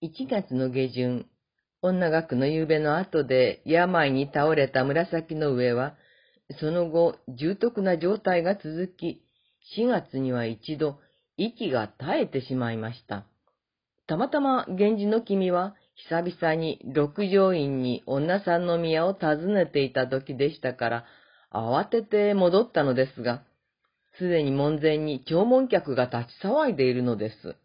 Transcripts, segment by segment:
1月の下旬、女学の夕べの後で病に倒れた紫の上は、その後、重篤な状態が続き、4月には一度、息が絶えてしまいました。たまたま源氏の君は、久々に六条院に女さんの宮を訪ねていた時でしたから、慌てて戻ったのですが、すでに門前に弔問客が立ち騒いでいるのです。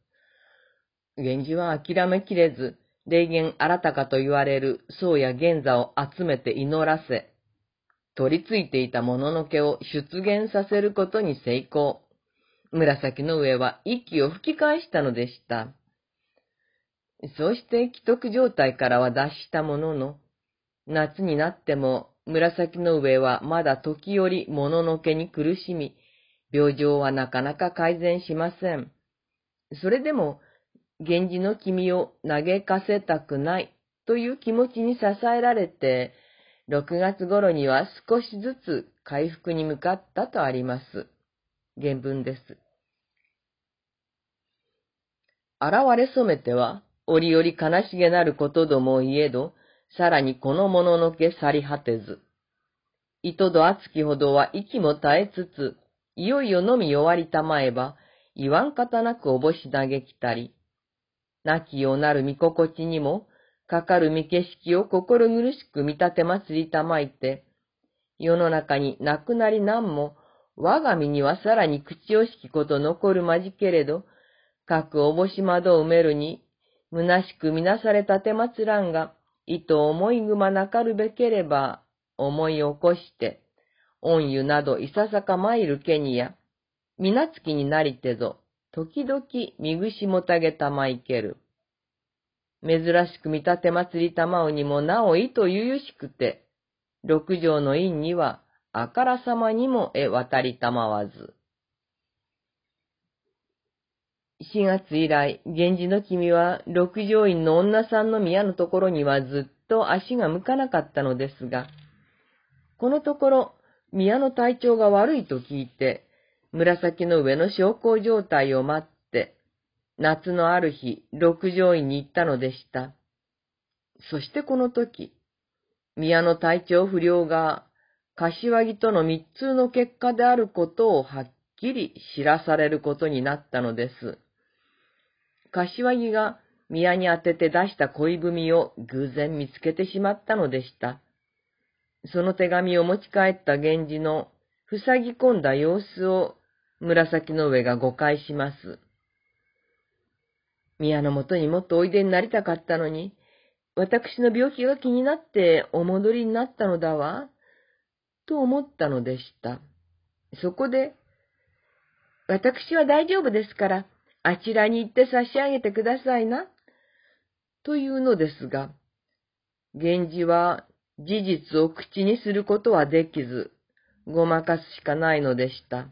源氏は諦めきれず、霊言新たかと言われる僧や玄座を集めて祈らせ、取り付いていたもののけを出現させることに成功。紫の上は息を吹き返したのでした。そうして既得状態からは脱したものの、夏になっても紫の上はまだ時折もののけに苦しみ、病状はなかなか改善しません。それでも、源氏の君を嘆かせたくないという気持ちに支えられて、6月頃には少しずつ回復に向かったとあります。原文です。現れ染めては、折々悲しげなることどもいえど、さらにこのもののけ去り果てず。糸と熱きほどは息も絶えつつ、いよいよのみ弱りたまえば、言わん方なくおぼし嘆きたり。亡きようなる見心地にも、かかる見景色を心苦しく見立て祭りたまいて、世の中に亡くなりなんも、我が身にはさらに口をしきこと残るまじけれど、各おぼし窓を埋めるに、虚しくみなされたてまつらんが、意図思いぐまなかるべければ、思い起こして、恩湯などいささか参るけにや、みなつきになりてぞ、時々みぐしもたげたまいける。珍しく見立て祭りたまうにもなおいとゆゆしくて、六条の院にはあからさまにもえ渡りたまわず。4月以来、源氏の君は六条院の女さんの宮のところにはずっと足が向かなかったのですが、このところ宮の体調が悪いと聞いて、紫の上の昇降状態を待って、夏のある日、六条院に行ったのでした。そしてこの時、宮の体調不良が、柏木との密通の結果であることをはっきり知らされることになったのです。柏木が宮に当てて出した恋文を偶然見つけてしまったのでした。その手紙を持ち帰った源氏の塞ぎ込んだ様子を紫の上が誤解します。宮のもとにもっとおいでになりたかったのに、私の病気が気になってお戻りになったのだわ、と思ったのでした。そこで、私は大丈夫ですから、あちらに行って差し上げてくださいな、というのですが、源氏は事実を口にすることはできず、ごまかすしかないのでした。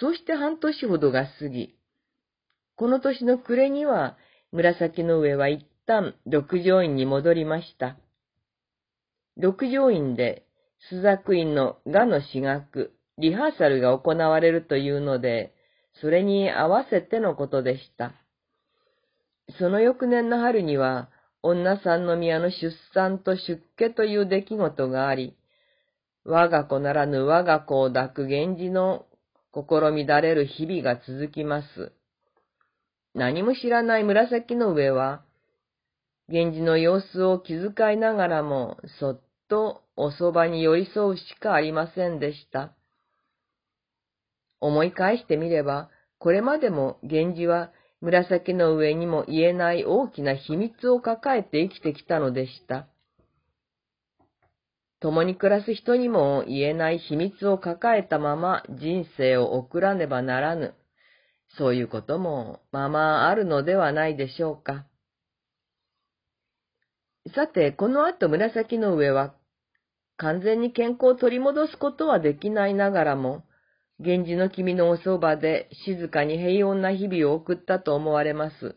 そうして半年ほどが過ぎ、この年の暮れには、紫の上は一旦六条院に戻りました。六条院で、朱雀院の画の私学、リハーサルが行われるというので、それに合わせてのことでした。その翌年の春には、女三宮の出産と出家という出来事があり、我が子ならぬ我が子を抱く源氏の心乱れる日々が続きます。何も知らない紫の上は、源氏の様子を気遣いながらも、そっとおそばに寄り添うしかありませんでした。思い返してみれば、これまでも源氏は紫の上にも言えない大きな秘密を抱えて生きてきたのでした。共に暮らす人にも言えない秘密を抱えたまま人生を送らねばならぬ。そういうこともままあるのではないでしょうか。さて、この後紫の上は完全に健康を取り戻すことはできないながらも、源氏の君のおそばで静かに平穏な日々を送ったと思われます。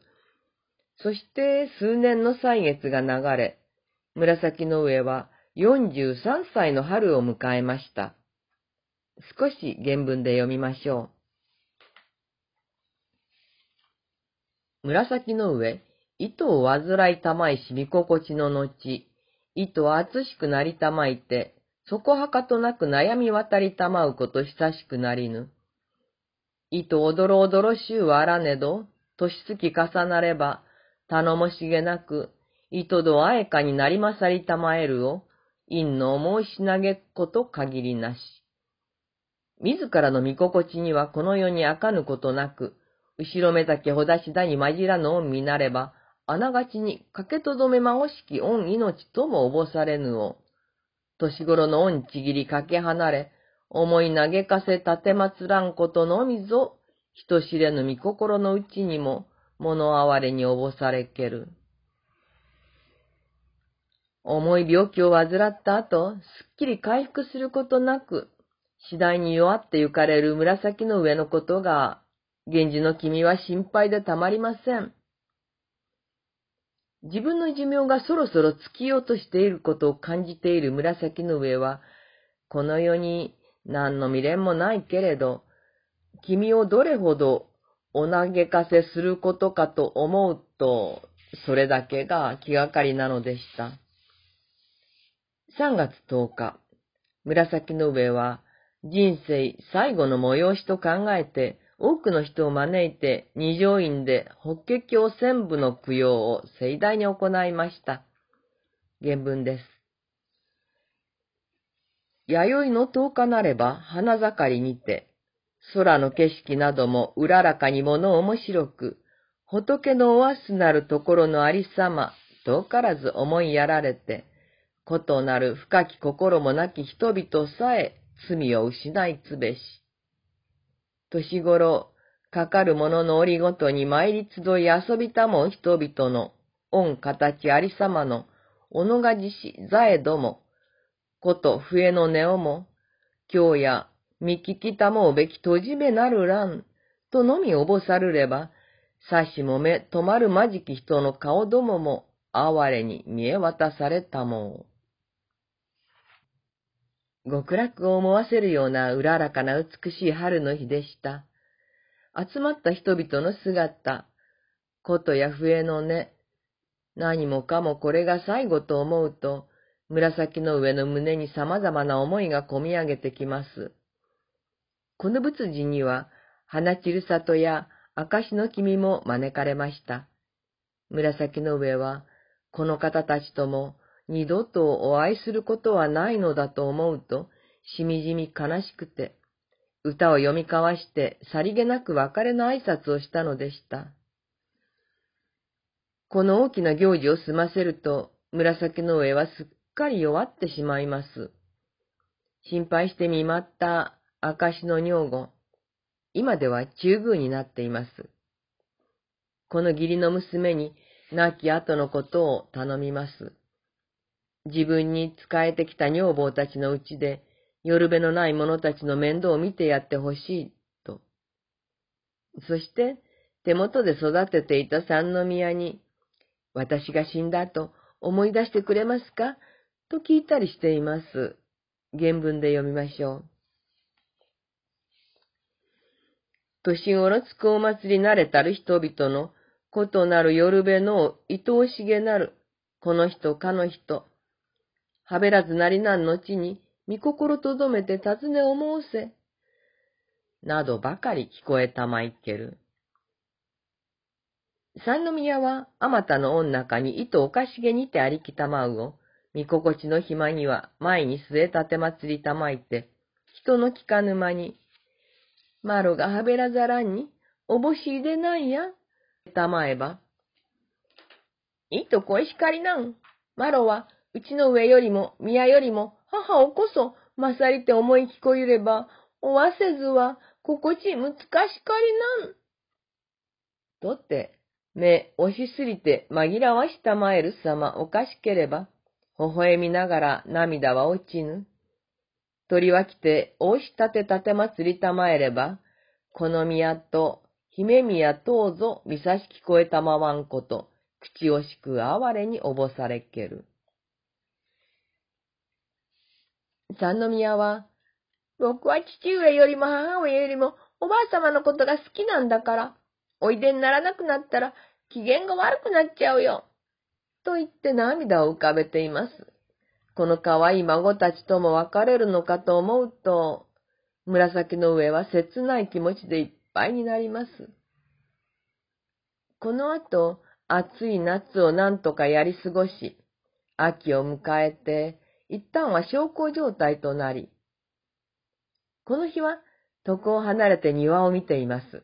そして数年の歳月が流れ、紫の上は43歳の春を迎えました。少し原文で読みましょう。紫の上、糸を煩いたまいしみ心地の後、糸は熱しくなりたまいて、そこはかとなく悩み渡りたまうこと久しくなりぬ。糸おどろおどろしゅうはあらねど、年月重なれば、頼もしげなく、糸どあえかになりまさりたまえるを、陰の思いし投げこと限りなし。自らの見心地にはこの世にあかぬことなく、後ろめたけほだしだに混じらぬ恩見なれば、あながちに駆けとどめまおしき恩命ともおぼされぬを。年頃の恩ちぎりかけ離れ、思い投げかせ立てまつらんことのみぞ、人知れぬ見心のうちにも、物哀れにおぼされける。重い病気を患った後、すっきり回復することなく、次第に弱ってゆかれる紫の上のことが、源氏の君は心配でたまりません。自分の寿命がそろそろ尽きようとしていることを感じている紫の上は、この世に何の未練もないけれど、君をどれほどお投げかせすることかと思うと、それだけが気がかりなのでした。3月10日、紫の上は人生最後の催しと考えて、多くの人を招いて二条院で法華経専部の供養を盛大に行いました。原文です。弥生の10日なれば花盛りにて、空の景色などもうららかにもの面白く、仏のおわすなるところのありさま、遠からず思いやられて、ことなる深き心もなき人々さえ罪を失いつべし。年頃、かかる者の折ごとに参り集い遊びたもん人々の、恩形ありさまの、おのがじし、ざえども、こと笛の音をも、今日や見聞きたもうべき閉じめなるらん、とのみおぼさるれば、さしもめ止まるまじき人の顔どもも、哀れに見え渡されたもう。極楽を思わせるようなうららかな美しい春の日でした。集まった人々の姿、琴や笛の音、何もかもこれが最後と思うと、紫の上の胸に様々な思いがこみ上げてきます。この仏事には、花散る里や証の君も招かれました。紫の上は、この方たちとも二度とお会いすることはないのだと思うと、しみじみ悲しくて、歌を読み交わしてさりげなく別れの挨拶をしたのでした。この大きな行事を済ませると、紫の上はすっかり弱ってしまいます。心配して見舞った証の女房、今では中宮になっています。この義理の娘に亡き後のことを頼みます。自分に仕えてきた女房たちのうちで、夜べのない者たちの面倒を見てやってほしい、と。そして、手元で育てていた三宮に、私が死んだ後、思い出してくれますかと聞いたりしています。原文で読みましょう。年頃つくお祭り慣れたる人々の、ことなる夜べの愛おしげなる、この人かの人。はべらずなりなんのちに、見心とどめて尋ね思うせ。などばかり聞こえたまいける。三宮は、あまたの女かに糸おかしげにてありきたまうを、見心地の暇には前に据え立て祭りたまいて、人の聞かぬ間に、マロがはべらざらんに、おぼしいでないや、たまえば。いいとこいしかりなん。マロは、うちの上よりも、宮よりも、母をこそ、まさりて思い聞こえれば、おわせずは、心地むつかしかりなん。とって、目押しすぎて紛らわしたまえる様おかしければ、微笑みながら涙は落ちぬ。鳥は来て、大し立て立て祭りたまえれば、この宮と姫宮どうぞ見さし聞こえたまわんこと、口惜しく哀れにおぼされける。三宮は、僕は父上よりも母上よりもおばあ様のことが好きなんだから、おいでにならなくなったら機嫌が悪くなっちゃうよ。と言って涙を浮かべています。この可愛い孫たちとも別れるのかと思うと、紫の上は切ない気持ちでいっぱいになります。この後、暑い夏を何とかやり過ごし、秋を迎えて、一旦は小康状態となり、この日は床を離れて庭を見ています。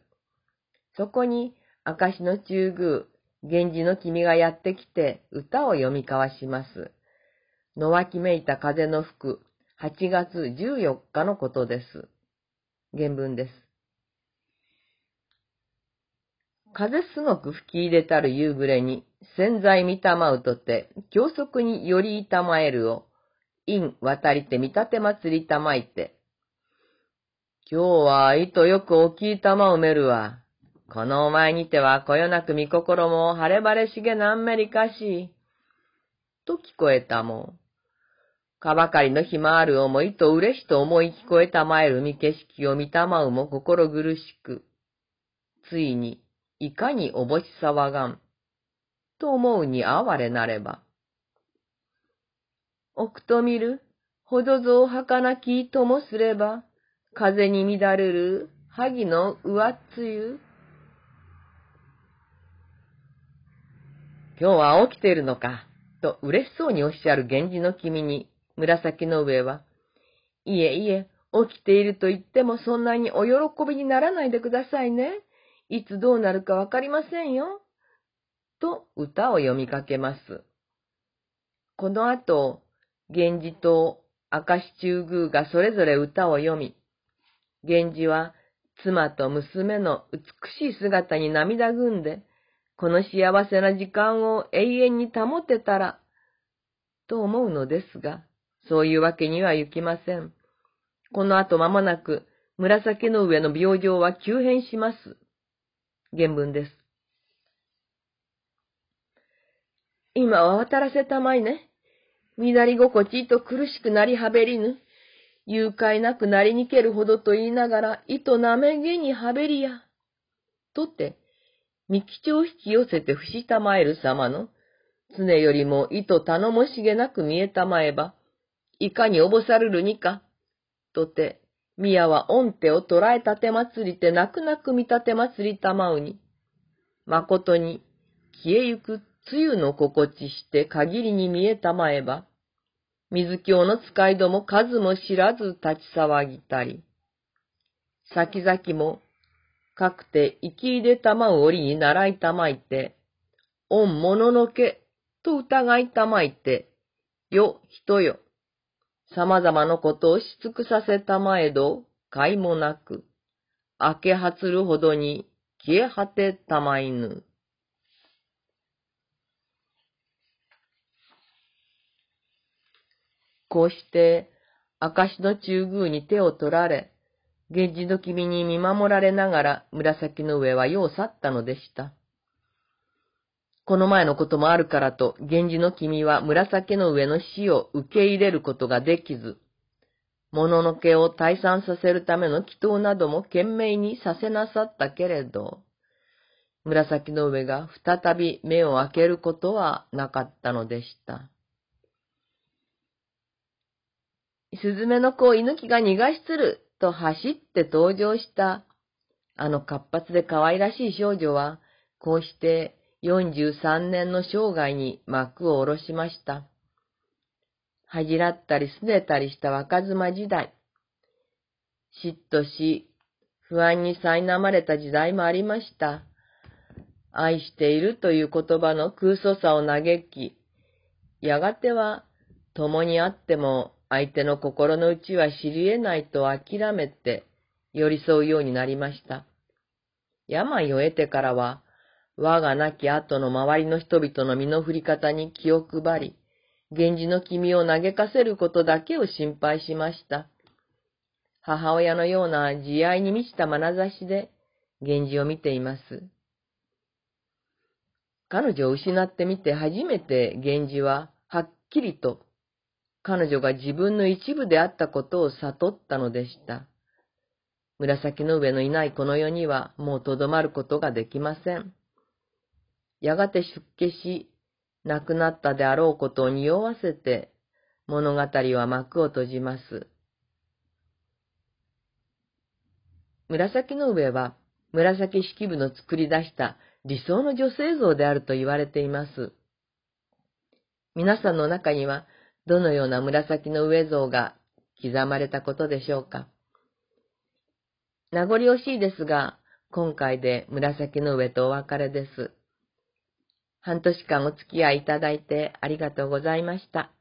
そこに、明石の中宮、源氏の君がやってきて歌を読み交わします。野脇めいた風の吹く8月14日のことです。原文です。風すごく吹き入れたる夕暮れに、潜在見たまうとて、教則によりいたまえるを、陰渡りて見立て祭りたまいて。今日は糸よく大きい玉を埋めるわ。このお前にてはこよなく見心も晴れ晴れしげなんめりかし。と聞こえたもん。かばかりの暇ある思いと嬉しと思い聞こえたまえる見景色を見たまうも心苦しく。ついに、いかにおぼし騒がん。と思うに哀れなれば。奥と見る、ほどぞは儚きともすれば、風に乱れる、萩の上っつゆ。今日は起きているのか、と嬉しそうにおっしゃる源氏の君に、紫の上は、いえいえ、起きていると言ってもそんなにお喜びにならないでくださいね。いつどうなるかわかりませんよ。と歌を読みかけます。この後、源氏と明石中宮がそれぞれ歌を読み、源氏は妻と娘の美しい姿に涙ぐんで、この幸せな時間を永遠に保てたら、と思うのですが、そういうわけにはいきません。この後間もなく、紫の上の病状は急変します。原文です。今は渡らせたまいね。乱り心地と苦しくなりはべりぬ。誘拐なくなりにけるほどと言いながら、糸なめげにはべりや。とって、三吉を引き寄せて伏したまえる様の、常よりも糸頼もしげなく見えたまえば、いかにおぼさるるにか。とて、宮は御手を捕らえたて祭りて泣く泣く見立て祭りたまうに、誠に消えゆく梅雨の心地して限りに見えたまえば、水京の使いども数も知らず立ち騒ぎたり、先々も、かくて生き入れたまう折に習いたまいて、御物ののけと疑いたまいて、よ、人よ、様々なことをし尽くさせたまえど、かいもなく、明けはつるほどに消え果てたまいぬ。こうして、明石の中宮に手を取られ、源氏の君に見守られながら紫の上は世を去ったのでした。この前のこともあるからと、源氏の君は紫の上の死を受け入れることができず、物の毛を退散させるための祈祷なども懸命にさせなさったけれど、紫の上が再び目を開けることはなかったのでした。スズメの子を犬木が逃がしつると走って登場した、あの活発で可愛らしい少女は、こうして43年の生涯に幕を下ろしました。恥じらったりすねたりした若妻時代。嫉妬し、不安に苛まれた時代もありました。愛しているという言葉の空想さを嘆き、やがては共にあっても相手の心の内は知り得ないと諦めて寄り添うようになりました。病を得てからは、我が亡き後の周りの人々の身の振り方に気を配り、源氏の君を嘆かせることだけを心配しました。母親のような慈愛に満ちた眼差しで源氏を見ています。彼女を失ってみて初めて源氏ははっきりと彼女が自分の一部であったことを悟ったのでした。紫の上のいないこの世にはもうとどまることができません。やがて出家し、亡くなったであろうことを匂わせて、物語は幕を閉じます。紫の上は、紫式部の作り出した理想の女性像であると言われています。皆さんの中には、どのような紫の上像が刻まれたことでしょうか？名残惜しいですが、今回で紫の上とお別れです。半年間お付き合いいただいてありがとうございました。